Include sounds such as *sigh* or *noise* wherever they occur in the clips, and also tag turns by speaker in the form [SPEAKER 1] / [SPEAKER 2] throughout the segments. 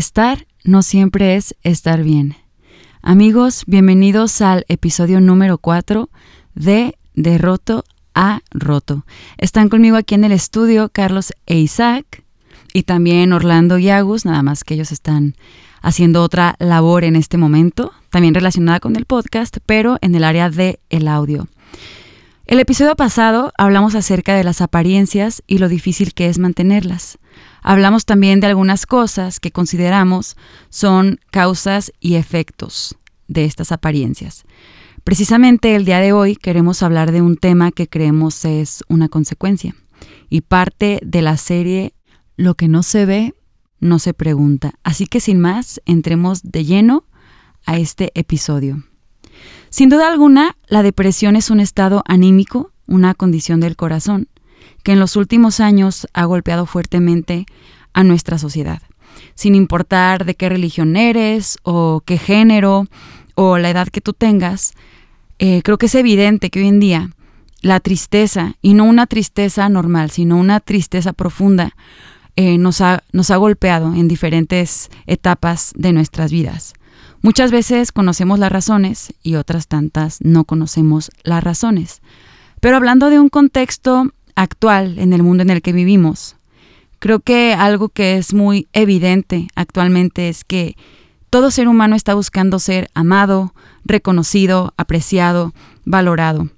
[SPEAKER 1] Estar no siempre es estar bien. Amigos, bienvenidos al episodio número 4 de De Roto a Roto. Están conmigo aquí en el estudio Carlos e Isaac y también Orlando y Agus, nada más que ellos están haciendo otra labor en este momento, también relacionada con el podcast, pero en el área de el audio. El episodio pasado hablamos acerca de las apariencias y lo difícil que es mantenerlas. Hablamos también de algunas cosas que consideramos son causas y efectos de estas apariencias. Precisamente el día de hoy queremos hablar de un tema que creemos es una consecuencia y parte de la serie Lo que no se ve, no se pregunta. Así que sin más, entremos de lleno a este episodio. Sin duda alguna, la depresión es un estado anímico, una condición del corazón, que en los últimos años ha golpeado fuertemente a nuestra sociedad. Sin importar de qué religión eres o qué género o la edad que tú tengas, eh, creo que es evidente que hoy en día la tristeza, y no una tristeza normal, sino una tristeza profunda, eh, nos, ha, nos ha golpeado en diferentes etapas de nuestras vidas. Muchas veces conocemos las razones y otras tantas no conocemos las razones. Pero hablando de un contexto actual en el mundo en el que vivimos, creo que algo que es muy evidente actualmente es que todo ser humano está buscando ser amado, reconocido, apreciado, valorado.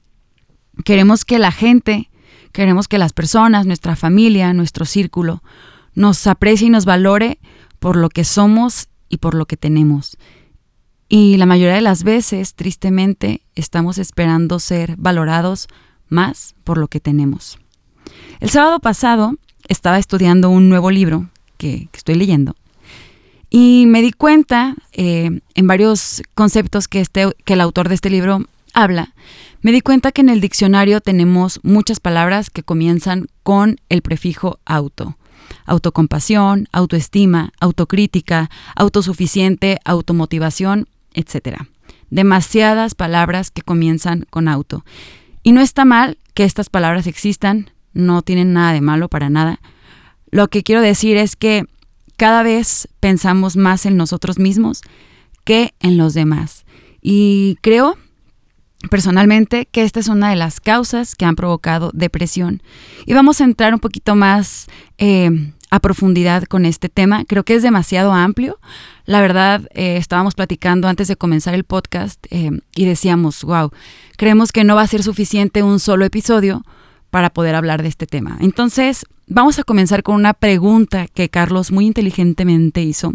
[SPEAKER 1] Queremos que la gente, queremos que las personas, nuestra familia, nuestro círculo, nos aprecie y nos valore por lo que somos y por lo que tenemos. Y la mayoría de las veces, tristemente, estamos esperando ser valorados más por lo que tenemos. El sábado pasado estaba estudiando un nuevo libro que, estoy leyendo y me di cuenta eh, en varios conceptos que, este, que el autor de este libro habla, me di cuenta que en el diccionario tenemos muchas palabras que comienzan con el prefijo auto. Autocompasión, autoestima, autocrítica, autosuficiente, automotivación etcétera. Demasiadas palabras que comienzan con auto. Y no está mal que estas palabras existan, no tienen nada de malo para nada. Lo que quiero decir es que cada vez pensamos más en nosotros mismos que en los demás. Y creo personalmente que esta es una de las causas que han provocado depresión. Y vamos a entrar un poquito más eh, a profundidad con este tema. Creo que es demasiado amplio. La verdad, eh, estábamos platicando antes de comenzar el podcast eh, y decíamos, wow, creemos que no va a ser suficiente un solo episodio para poder hablar de este tema. Entonces, vamos a comenzar con una pregunta que Carlos muy inteligentemente hizo.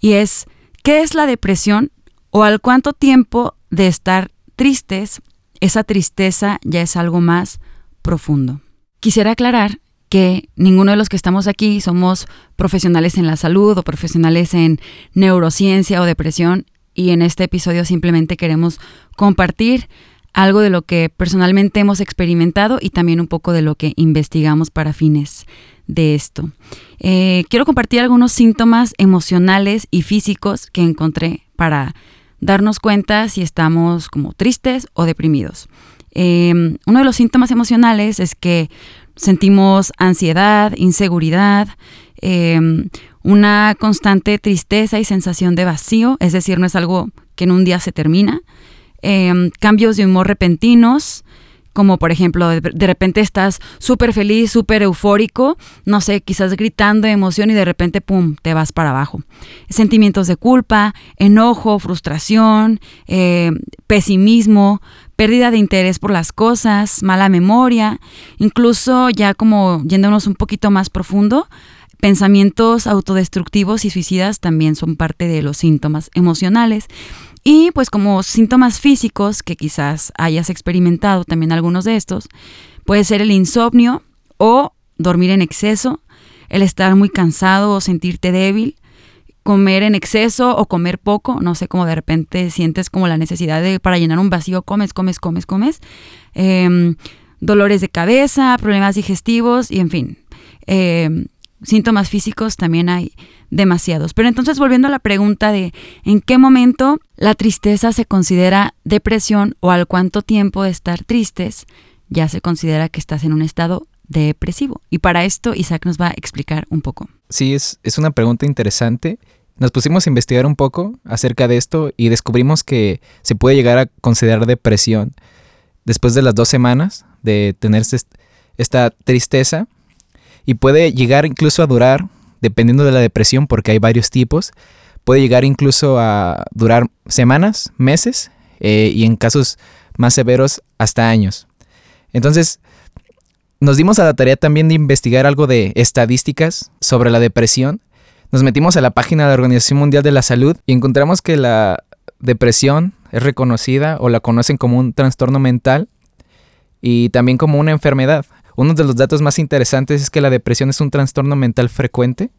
[SPEAKER 1] Y es, ¿qué es la depresión o al cuánto tiempo de estar tristes, esa tristeza ya es algo más profundo? Quisiera aclarar que ninguno de los que estamos aquí somos profesionales en la salud o profesionales en neurociencia o depresión y en este episodio simplemente queremos compartir algo de lo que personalmente hemos experimentado y también un poco de lo que investigamos para fines de esto. Eh, quiero compartir algunos síntomas emocionales y físicos que encontré para darnos cuenta si estamos como tristes o deprimidos. Eh, uno de los síntomas emocionales es que sentimos ansiedad, inseguridad, em, una constante tristeza y sensación de vacío, es decir, no es algo que en un día se termina, em, cambios de humor repentinos, como por ejemplo, de, repente estás súper feliz, súper eufórico, no sé, quizás gritando de emoción y de repente, ¡pum!, te vas para abajo. Sentimientos de culpa, enojo, frustración, eh, pesimismo, pérdida de interés por las cosas, mala memoria, incluso ya como yéndonos un poquito más profundo, pensamientos autodestructivos y suicidas también son parte de los síntomas emocionales. Y pues como síntomas físicos que quizás hayas experimentado también algunos de estos, puede ser el insomnio o dormir en exceso, el estar muy cansado o sentirte débil, comer en exceso o comer poco, no sé, cómo de repente sientes como la necesidad de para llenar un vacío comes, comes, comes, comes, em, dolores de cabeza, problemas digestivos y en fin, em, síntomas físicos también hay demasiados. Pero entonces volviendo a la pregunta de en qué momento la tristeza se considera depresión o al cuánto tiempo de estar tristes ya se considera que estás en un estado depresivo. Y para esto Isaac nos va a explicar un poco.
[SPEAKER 2] Sí, es, es una pregunta interesante. Nos pusimos a investigar un poco acerca de esto y descubrimos que se puede llegar a considerar depresión después de las dos semanas de tener esta tristeza y puede llegar incluso a durar, dependiendo de la depresión, porque hay varios tipos, puede llegar incluso a durar semanas, meses eh, y en casos más severos hasta años. Entonces, nos dimos a la tarea también de investigar algo de estadísticas sobre la depresión. Nos metimos a la página de la Organización Mundial de la Salud y encontramos que la depresión es reconocida o la conocen como un trastorno mental y también como una enfermedad. Uno de los datos más interesantes es que la depresión es un trastorno mental frecuente.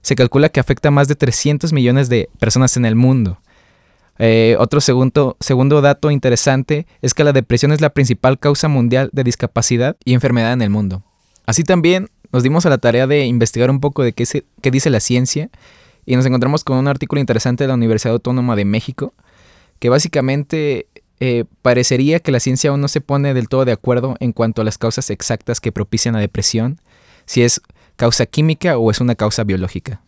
[SPEAKER 2] Se calcula que afecta a más de 300 millones de personas en el mundo. Eh, otro segundo, segundo dato interesante es que la depresión es la principal causa mundial de discapacidad y enfermedad en el mundo. Así también nos dimos a la tarea de investigar un poco de qué, qué dice la ciencia y nos encontramos con un artículo interesante de la Universidad Autónoma de México que básicamente eh, parecería que la ciencia aún no se pone del todo de acuerdo en cuanto a las causas exactas que propician la depresión, si es causa química o es una causa biológica.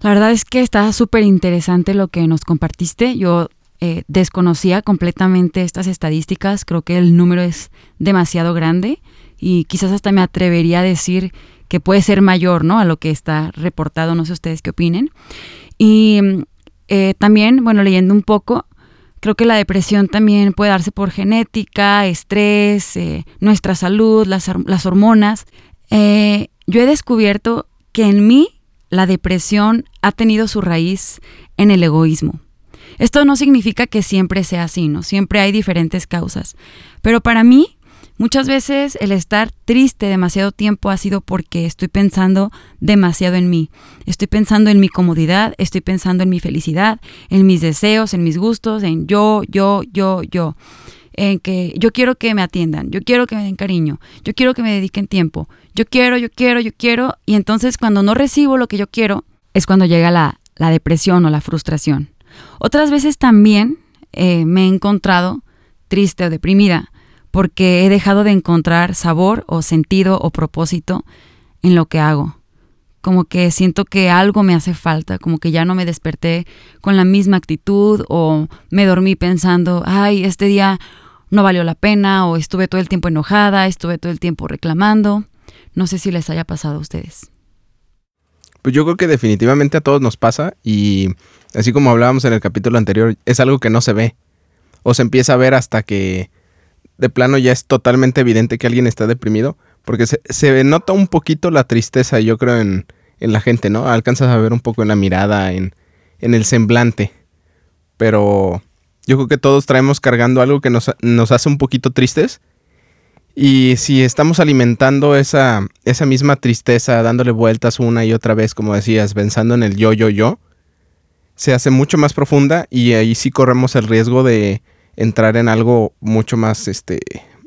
[SPEAKER 1] La verdad es que está súper interesante lo que nos compartiste. Yo eh, desconocía completamente estas estadísticas, creo que el número es demasiado grande y quizás hasta me atrevería a decir que puede ser mayor, ¿no? A lo que está reportado, no sé ustedes qué opinen. Y eh, también, bueno, leyendo un poco, Creo que la depresión también puede darse por genética, estrés, eh, nuestra salud, las, hormonas. Eh, yo he descubierto que en mí la depresión ha tenido su raíz en el egoísmo. Esto no significa que siempre sea así, ¿no? Siempre hay diferentes causas. Pero para mí, Muchas veces el estar triste demasiado tiempo ha sido porque estoy pensando demasiado en mí. Estoy pensando en mi comodidad, estoy pensando en mi felicidad, en mis deseos, en mis gustos, en yo, yo, yo, yo. En que yo quiero que me atiendan, yo quiero que me den cariño, yo quiero que me dediquen tiempo, yo quiero, yo quiero, yo quiero. Y entonces cuando no recibo lo que yo quiero, es cuando llega la, depresión o la frustración. Otras veces también eh, me he encontrado triste o deprimida porque he dejado de encontrar sabor o sentido o propósito en lo que hago. Como que siento que algo me hace falta, como que ya no me desperté con la misma actitud o me dormí pensando, ay, este día no valió la pena o estuve todo el tiempo enojada, estuve todo el tiempo reclamando. No sé si les haya pasado a ustedes.
[SPEAKER 3] Pues yo creo que definitivamente a todos nos pasa y así como hablábamos en el capítulo anterior, es algo que no se ve o se empieza a ver hasta que de plano ya es totalmente evidente que alguien está deprimido, porque se, nota un poquito la tristeza, yo creo, en, la gente, ¿no? Alcanzas a ver un poco en la mirada, en, el semblante. Pero yo creo que todos traemos cargando algo que nos, hace un poquito tristes. Y si estamos alimentando esa, esa misma tristeza, dándole vueltas una y otra vez, como decías, pensando en el yo, yo, yo, se hace mucho más profunda y ahí sí corremos el riesgo de, entrar en algo mucho más, este,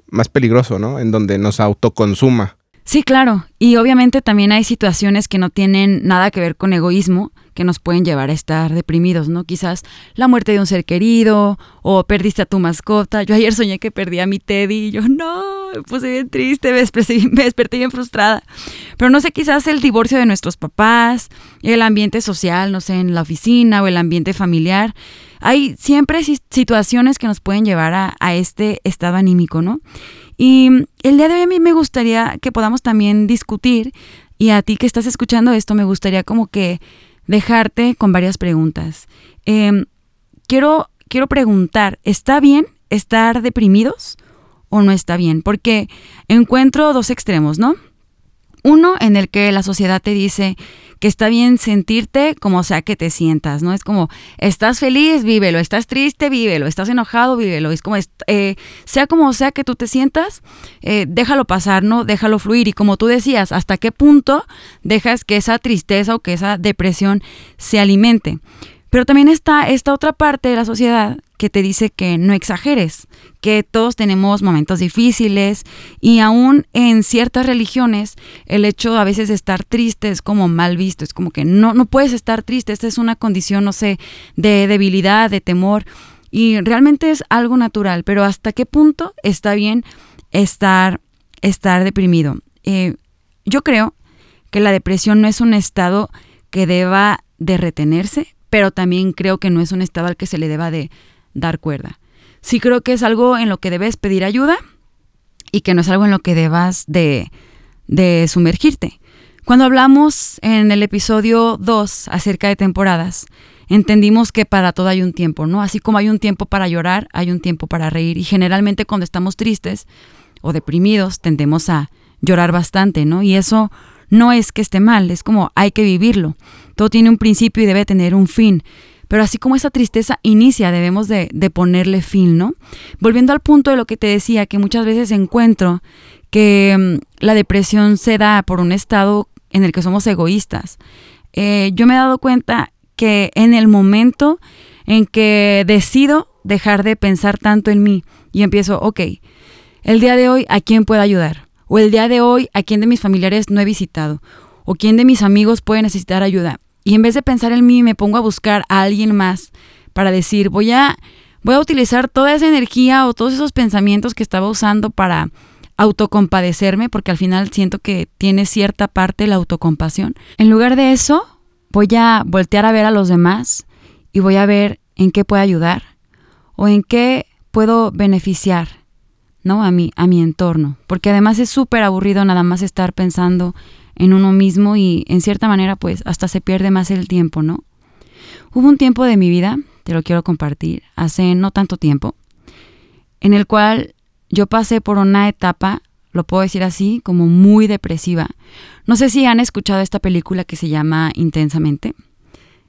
[SPEAKER 3] más peligroso, ¿no? En donde nos autoconsuma.
[SPEAKER 1] Sí, claro. Y obviamente también hay situaciones que no tienen nada que ver con egoísmo, que nos pueden llevar a estar deprimidos, ¿no? Quizás la muerte de un ser querido o perdiste a tu mascota. Yo ayer soñé que perdí a mi Teddy y yo no, me puse bien triste, me desperté, *laughs* me desperté bien frustrada. Pero no sé, quizás el divorcio de nuestros papás, el ambiente social, no sé, en la oficina o el ambiente familiar hay siempre situaciones que nos pueden llevar a, este estado anímico, ¿no? Y el día de hoy a mí me gustaría que podamos también discutir, y a ti que estás escuchando esto, me gustaría como que dejarte con varias preguntas. Em, quiero, quiero preguntar, ¿está bien estar deprimidos o no está bien? Porque encuentro dos extremos, ¿no? Uno en el que la sociedad te dice que está bien sentirte como sea que te sientas, ¿no? Es como, estás feliz, vívelo, estás triste, vívelo, estás enojado, vívelo. Es como, eh, sea como sea que tú te sientas, eh, déjalo pasar, ¿no? Déjalo fluir. Y como tú decías, ¿hasta qué punto dejas que esa tristeza o que esa depresión se alimente? Pero también está esta otra parte de la sociedad que te dice que no exageres, que todos tenemos momentos difíciles y aún en ciertas religiones el hecho a veces de estar triste es como mal visto, es como que no, no puedes estar triste, esta es una condición, no sé, de debilidad, de temor y realmente es algo natural, pero hasta qué punto está bien estar, estar deprimido. Eh, yo creo que la depresión no es un estado que deba de retenerse, pero también creo que no es un estado al que se le deba de dar cuerda. Sí creo que es algo en lo que debes pedir ayuda y que no es algo en lo que debas de, de sumergirte. Cuando hablamos en el episodio 2 acerca de temporadas, entendimos que para todo hay un tiempo, ¿no? Así como hay un tiempo para llorar, hay un tiempo para reír. Y generalmente cuando estamos tristes o deprimidos tendemos a llorar bastante, ¿no? Y eso no es que esté mal, es como hay que vivirlo. Todo tiene un principio y debe tener un fin. Pero así como esa tristeza inicia, debemos de, de, ponerle fin, ¿no? Volviendo al punto de lo que te decía, que muchas veces encuentro que mm, la depresión se da por un estado en el que somos egoístas. Eh, yo me he dado cuenta que en el momento en que decido dejar de pensar tanto en mí y empiezo, ok, el día de hoy, ¿a quién puedo ayudar? O el día de hoy, ¿a quién de mis familiares no he visitado? ¿O quién de mis amigos puede necesitar ayuda? Y en vez de pensar en mí, me pongo a buscar a alguien más para decir, voy a, voy a utilizar toda esa energía o todos esos pensamientos que estaba usando para autocompadecerme, porque al final siento que tiene cierta parte la autocompasión. En lugar de eso, voy a voltear a ver a los demás y voy a ver en qué puedo ayudar o en qué puedo beneficiar, ¿no? A mi, a mi entorno. Porque además es súper aburrido nada más estar pensando en uno mismo y en cierta manera pues hasta se pierde más el tiempo, ¿no? Hubo un tiempo de mi vida, te lo quiero compartir, hace no tanto tiempo, en el cual yo pasé por una etapa lo puedo decir así, como muy depresiva. No sé si han escuchado esta película que se llama Intensamente.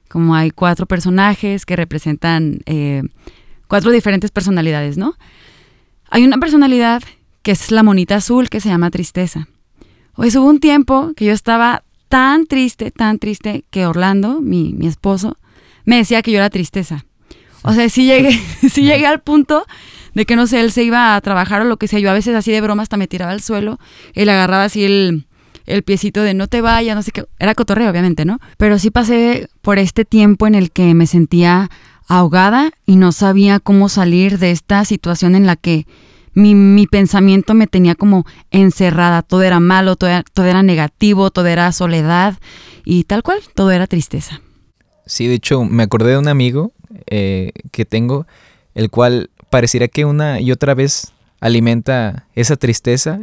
[SPEAKER 1] Como hay cuatro personajes que representan eh, cuatro diferentes personalidades, ¿no? Hay una personalidad que es la monita azul que se llama tristeza. Pues hubo un tiempo que yo estaba tan triste, tan triste, que Orlando, mi, mi esposo, me decía que yo era tristeza. O sea, sí llegué, *laughs* sí llegué al punto de que no sé, él se iba a trabajar o lo que sea. Yo a veces así de broma hasta me tiraba al suelo, él agarraba así el, el piecito de no te vayas, no sé qué. Era cotorreo, obviamente, ¿no? Pero sí pasé por este tiempo en el que me sentía ahogada y no sabía cómo salir de esta situación en la que mi, mi pensamiento me tenía como encerrada. Todo era malo, todo era, todo era negativo, todo era soledad y tal cual, todo era tristeza.
[SPEAKER 2] Sí, de hecho, me acordé de un amigo eh, que tengo, el cual pareciera que una y otra vez alimenta esa tristeza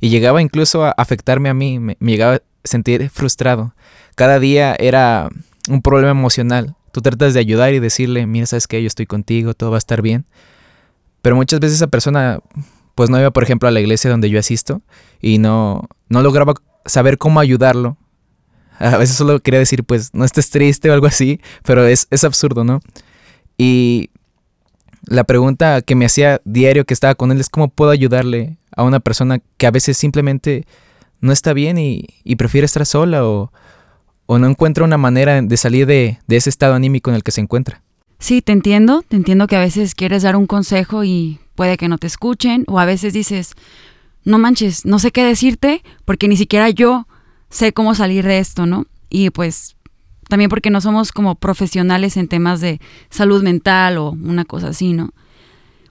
[SPEAKER 2] y llegaba incluso a afectarme a mí, me, llegaba a sentir frustrado. Cada día era un problema emocional. Tú tratas de ayudar y decirle, mira, sabes que yo estoy contigo, todo va a estar bien. Pero muchas veces esa persona pues no iba, por ejemplo, a la iglesia donde yo asisto y no, no lograba saber cómo ayudarlo. A veces solo quería decir, pues no estés triste o algo así, pero es, es absurdo, ¿no? Y la pregunta que me hacía diario que estaba con él es cómo puedo ayudarle a una persona que a veces simplemente no está bien y, prefiere estar sola o, no encuentra una manera de salir de, de, ese estado anímico en el que se encuentra.
[SPEAKER 1] Sí, te entiendo, te entiendo que a veces quieres dar un consejo y puede que no te escuchen o a veces dices, no manches, no sé qué decirte porque ni siquiera yo sé cómo salir de esto, ¿no? Y pues también porque no somos como profesionales en temas de salud mental o una cosa así, ¿no?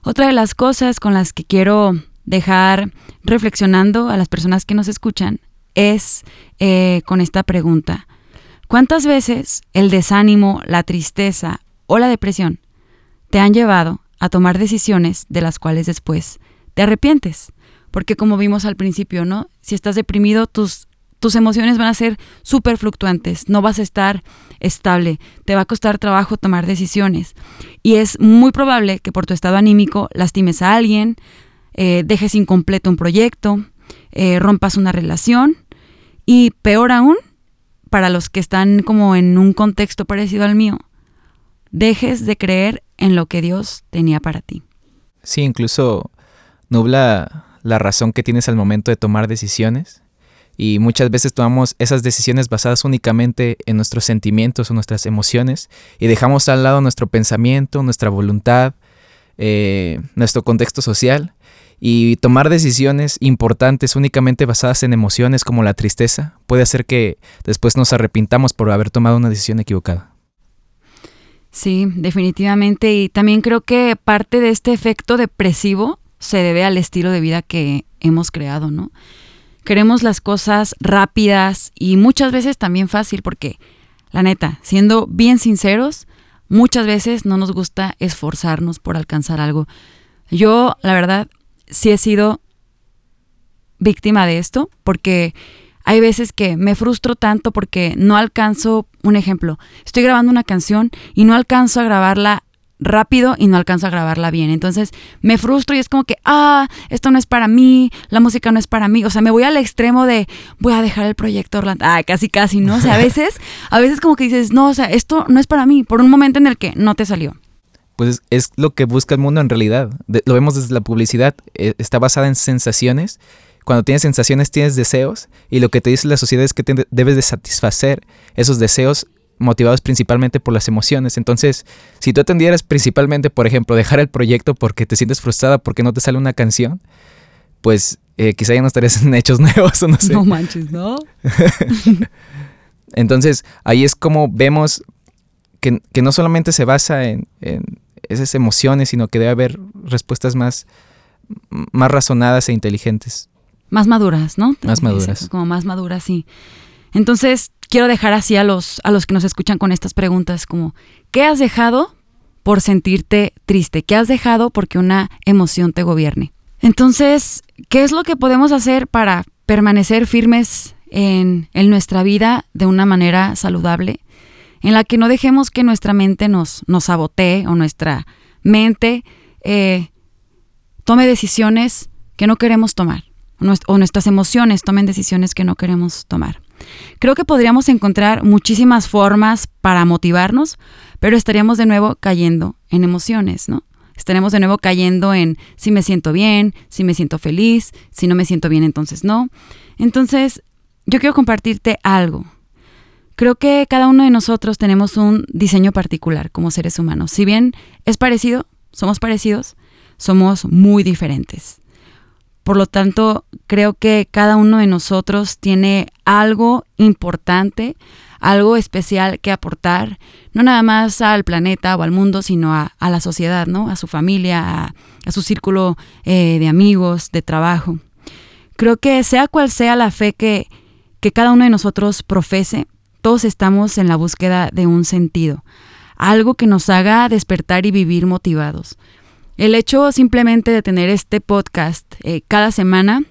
[SPEAKER 1] Otra de las cosas con las que quiero dejar reflexionando a las personas que nos escuchan es eh, con esta pregunta. ¿Cuántas veces el desánimo, la tristeza o la depresión te han llevado a tomar decisiones de las cuales después te arrepientes? Porque como vimos al principio, ¿no? Si estás deprimido, tus tus emociones van a ser súper fluctuantes, no vas a estar estable, te va a costar trabajo tomar decisiones. Y es muy probable que por tu estado anímico lastimes a alguien, eh, dejes incompleto un proyecto, eh, rompas una relación y peor aún, para los que están como en un contexto parecido al mío, dejes de creer en lo que Dios tenía para ti.
[SPEAKER 2] Sí, incluso nubla la razón que tienes al momento de tomar decisiones y muchas veces tomamos esas decisiones basadas únicamente en nuestros sentimientos o nuestras emociones y dejamos al lado nuestro pensamiento, nuestra voluntad, eh, nuestro contexto social y tomar decisiones importantes únicamente basadas en emociones como la tristeza puede hacer que después nos arrepintamos por haber tomado una decisión equivocada.
[SPEAKER 1] Sí, definitivamente. Y también creo que parte de este efecto depresivo se debe al estilo de vida que hemos creado, ¿no? queremos las cosas rápidas y muchas veces también fácil porque, la neta, siendo bien sinceros, muchas veces no nos gusta esforzarnos por alcanzar algo. Yo, la verdad, sí he sido víctima de esto porque hay veces que me frustro tanto porque no alcanzo, un ejemplo, estoy grabando una canción y no alcanzo a grabarla rápido y no alcanzo a grabarla bien. Entonces me frustro y es como que, ah, esto no es para mí, la música no es para mí. O sea, me voy al extremo de, voy a dejar el proyecto Orlando. Ah, casi, casi, ¿no? O sea, a veces, *laughs* a veces como que dices, no, o sea, esto no es para mí, por un momento en el que no te salió.
[SPEAKER 2] Pues es lo que busca el mundo en realidad. lo vemos desde la publicidad, eh, está basada en sensaciones cuando tienes sensaciones tienes deseos y lo que te dice la sociedad es que debes de satisfacer esos deseos motivados principalmente por las emociones. Entonces, si tú atendieras principalmente, por ejemplo, dejar el proyecto porque te sientes frustrada porque no te sale una canción, pues eh, quizá ya no estarías en hechos *laughs* nuevos o no sé.
[SPEAKER 1] No manches, ¿no? *laughs*
[SPEAKER 2] Entonces, ahí es como vemos que, no solamente se basa en, en, esas emociones, sino que debe haber respuestas más, más razonadas e inteligentes.
[SPEAKER 1] Más maduras, ¿no?
[SPEAKER 2] Más maduras.
[SPEAKER 1] Como más maduras, sí. Entonces, quiero dejar así a los, a los que nos escuchan con estas preguntas, como, ¿qué has dejado por sentirte triste? ¿Qué has dejado porque una emoción te gobierne? Entonces, ¿qué es lo que podemos hacer para permanecer firmes en, nuestra vida de una manera saludable? En la que no dejemos que nuestra mente nos, nos sabotee o nuestra mente eh, tome decisiones que no queremos tomar o nuestras emociones tomen decisiones que no queremos tomar. Creo que podríamos encontrar muchísimas formas para motivarnos, pero estaríamos de nuevo cayendo en emociones, ¿no? Estaremos de nuevo cayendo en si me siento bien, si me siento feliz, si no me siento bien, entonces no. Entonces, yo quiero compartirte algo. Creo que cada uno de nosotros tenemos un diseño particular como seres humanos. Si bien es parecido, somos parecidos, somos muy diferentes. Por lo tanto, creo que cada uno de nosotros tiene algo importante, algo especial que aportar, no nada más al planeta o al mundo, sino a, la sociedad, ¿no? A su familia, a, su círculo eh, de amigos, de trabajo. Creo que sea cual sea la fe que, que cada uno de nosotros profese, todos estamos en la búsqueda de un sentido, algo que nos haga despertar y vivir motivados. El hecho simplemente de tener este podcast eh, cada semana,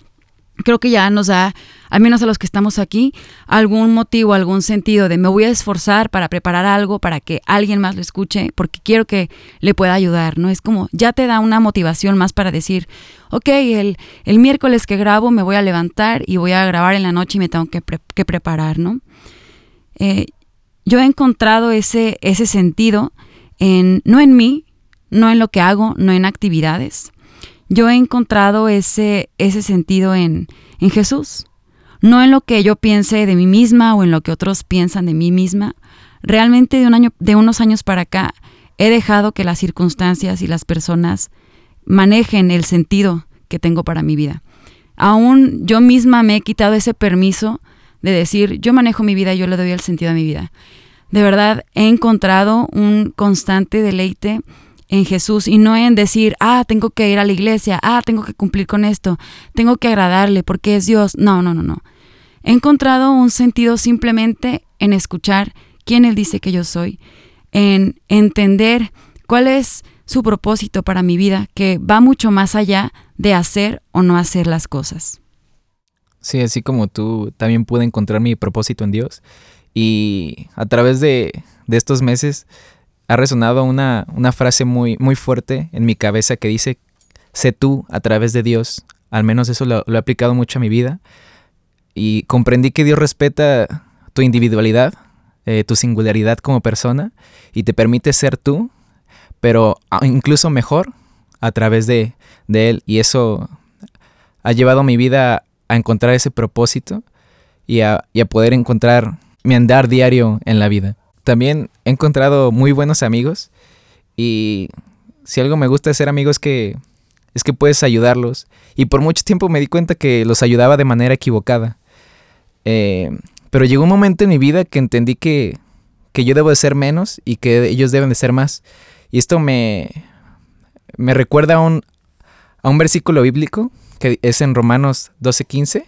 [SPEAKER 1] creo que ya nos da, al menos a los que estamos aquí, algún motivo, algún sentido de me voy a esforzar para preparar algo para que alguien más lo escuche, porque quiero que le pueda ayudar, ¿no? Es como, ya te da una motivación más para decir, ok, el, el miércoles que grabo me voy a levantar y voy a grabar en la noche y me tengo que, que preparar, ¿no? Eh, yo he encontrado ese, ese sentido en, no en mí, no en lo que hago, no en actividades. Yo he encontrado ese, ese sentido en, en Jesús, no en lo que yo piense de mí misma o en lo que otros piensan de mí misma. Realmente de, un año, de unos años para acá he dejado que las circunstancias y las personas manejen el sentido que tengo para mi vida. Aún yo misma me he quitado ese permiso de decir, yo manejo mi vida, yo le doy el sentido a mi vida. De verdad, he encontrado un constante deleite en Jesús y no en decir, ah, tengo que ir a la iglesia, ah, tengo que cumplir con esto, tengo que agradarle porque es Dios. No, no, no, no. He encontrado un sentido simplemente en escuchar quién Él dice que yo soy, en entender cuál es su propósito para mi vida, que va mucho más allá de hacer o no hacer las cosas.
[SPEAKER 2] Sí, así como tú, también pude encontrar mi propósito en Dios. Y a través de, de estos meses ha resonado una, una frase muy, muy fuerte en mi cabeza que dice, sé tú a través de Dios. Al menos eso lo, he aplicado mucho a mi vida. Y comprendí que Dios respeta tu individualidad, eh, tu singularidad como persona y te permite ser tú, pero incluso mejor a través de, Él. Y eso ha llevado mi vida a encontrar ese propósito y a, y a poder encontrar mi andar diario en la vida también he encontrado muy buenos amigos y si algo me gusta de ser amigos es que es que puedes ayudarlos y por mucho tiempo me di cuenta que los ayudaba de manera equivocada. Eh, pero llegó un momento en mi vida que entendí que, que yo debo de ser menos y que ellos deben de ser más. Y esto me, me recuerda a un, a un versículo bíblico que es en Romanos 12:15,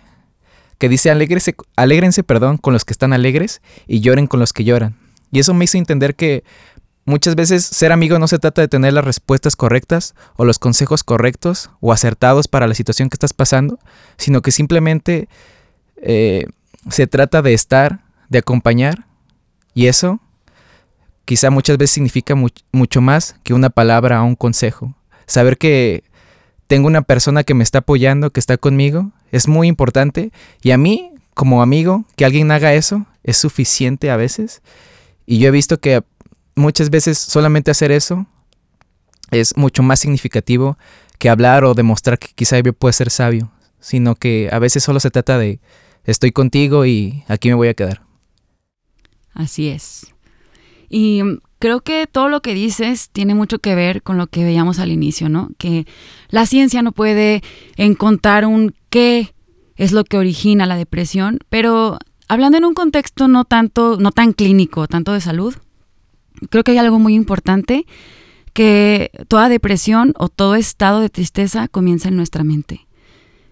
[SPEAKER 2] que dice alégrense, perdón, con los que están alegres y lloren con los que lloran. Y eso me hizo entender que muchas veces ser amigo no se trata de tener las respuestas correctas o los consejos correctos o acertados para la situación que estás pasando, sino que simplemente eh, se trata de estar, de acompañar y eso quizá muchas veces significa mucho más que una palabra o un consejo. Saber que tengo una persona que me está apoyando, que está conmigo, es muy importante. Y a mí, como amigo, que alguien haga eso es suficiente a veces. Y yo he visto que muchas veces solamente hacer eso es mucho más significativo que hablar o demostrar que quizá yo puedo ser sabio, sino que a veces solo se trata de estoy contigo y aquí me voy a quedar.
[SPEAKER 1] Así es. Y creo que todo lo que dices tiene mucho que ver con lo que veíamos al inicio, ¿no? Que la ciencia no puede encontrar un qué es lo que origina la depresión, pero hablando en un contexto no tanto, no tan clínico, tanto de salud, creo que hay algo muy importante que toda depresión o todo estado de tristeza comienza en nuestra mente.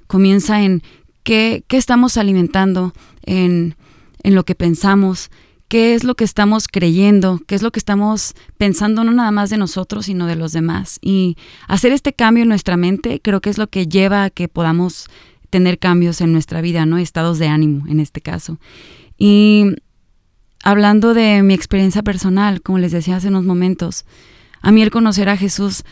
[SPEAKER 1] Comienza en qué, qué estamos alimentando, en, en lo que pensamos, qué es lo que estamos creyendo, qué es lo que estamos pensando no nada más de nosotros, sino de los demás. Y hacer este cambio en nuestra mente creo que es lo que lleva a que podamos tener cambios en nuestra vida, ¿no? Estados de ánimo en este caso. Y hablando de mi experiencia personal, como les decía hace unos momentos, a mí el conocer a Jesús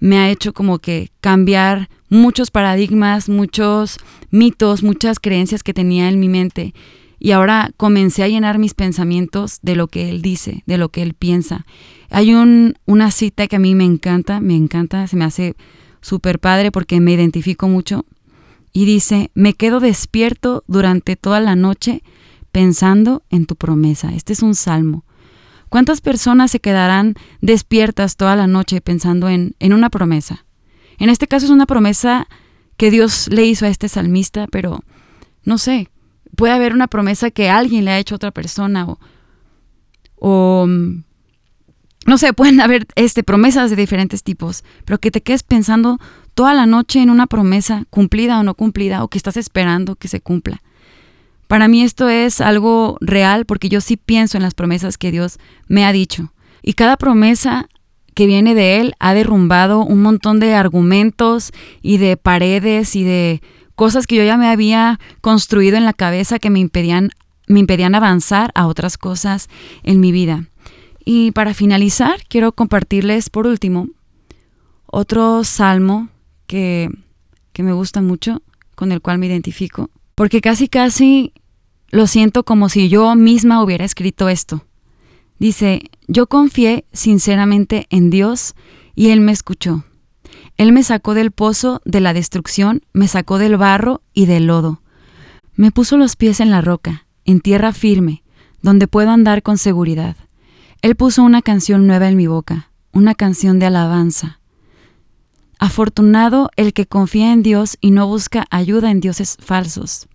[SPEAKER 1] me ha hecho como que cambiar muchos paradigmas, muchos mitos, muchas creencias que tenía en mi mente y ahora comencé a llenar mis pensamientos de lo que él dice, de lo que él piensa. Hay un, una cita que a mí me encanta, me encanta, se me hace súper padre porque me identifico mucho. Y dice, me quedo despierto durante toda la noche pensando en tu promesa. Este es un salmo. ¿Cuántas personas se quedarán despiertas toda la noche pensando en, en una promesa? En este caso es una promesa que Dios le hizo a este salmista, pero no sé, puede haber una promesa que alguien le ha hecho a otra persona o, mm, no sé, pueden haber este, promesas de diferentes tipos, pero que te quedes pensando toda la noche en una promesa cumplida o no cumplida o que estás esperando que se cumpla. Para mí esto es algo real porque yo sí pienso en las promesas que Dios me ha dicho. Y cada promesa que viene de Él ha derrumbado un montón de argumentos y de paredes y de cosas que yo ya me había construido en la cabeza que me impedían, me impedían avanzar a otras cosas en mi vida. Y para finalizar, quiero compartirles por último otro salmo que, que me gusta mucho, con el cual me identifico, porque casi casi lo siento como si yo misma hubiera escrito esto. Dice, yo confié sinceramente en Dios y Él me escuchó. Él me sacó del pozo de la destrucción, me sacó del barro y del lodo. Me puso los pies en la roca, en tierra firme, donde puedo andar con seguridad. Él puso una canción nueva en mi boca, una canción de alabanza. Afortunado el que confía en Dios y no busca ayuda en dioses falsos.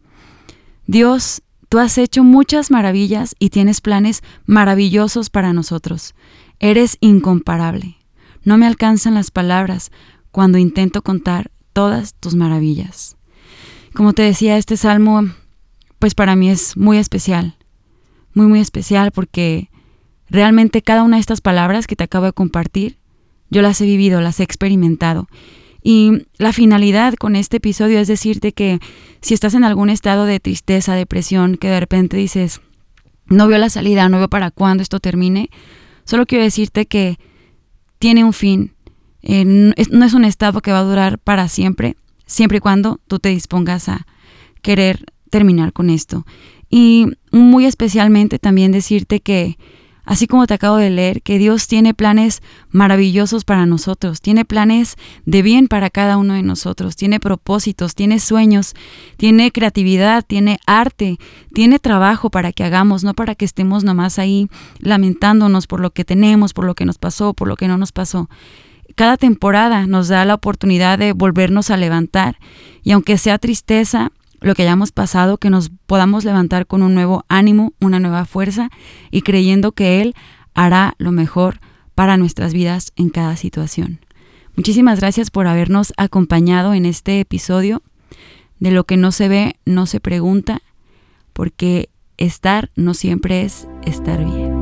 [SPEAKER 1] Dios, tú has hecho muchas maravillas y tienes planes maravillosos para nosotros. Eres incomparable. No me alcanzan las palabras cuando intento contar todas tus maravillas. Como te decía, este salmo, pues para mí es muy especial, muy, muy especial porque realmente cada una de estas palabras que te acabo de compartir, yo las he vivido, las he experimentado. Y la finalidad con este episodio es decirte que si estás en algún estado de tristeza, depresión, que de repente dices, no veo la salida, no veo para cuándo esto termine, solo quiero decirte que tiene un fin, eh, no es un estado que va a durar para siempre, siempre y cuando tú te dispongas a querer terminar con esto. Y muy especialmente también decirte que, así como te acabo de leer, que Dios tiene planes maravillosos para nosotros, tiene planes de bien para cada uno de nosotros, tiene propósitos, tiene sueños, tiene creatividad, tiene arte, tiene trabajo para que hagamos, no para que estemos nomás ahí lamentándonos por lo que tenemos, por lo que nos pasó, por lo que no nos pasó. Cada temporada nos da la oportunidad de volvernos a levantar y aunque sea tristeza, lo que hayamos pasado, que nos podamos levantar con un nuevo ánimo, una nueva fuerza y creyendo que Él hará lo mejor para nuestras vidas en cada situación. Muchísimas gracias por habernos acompañado en este episodio. De lo que no se ve, no se pregunta, porque estar no siempre es estar bien.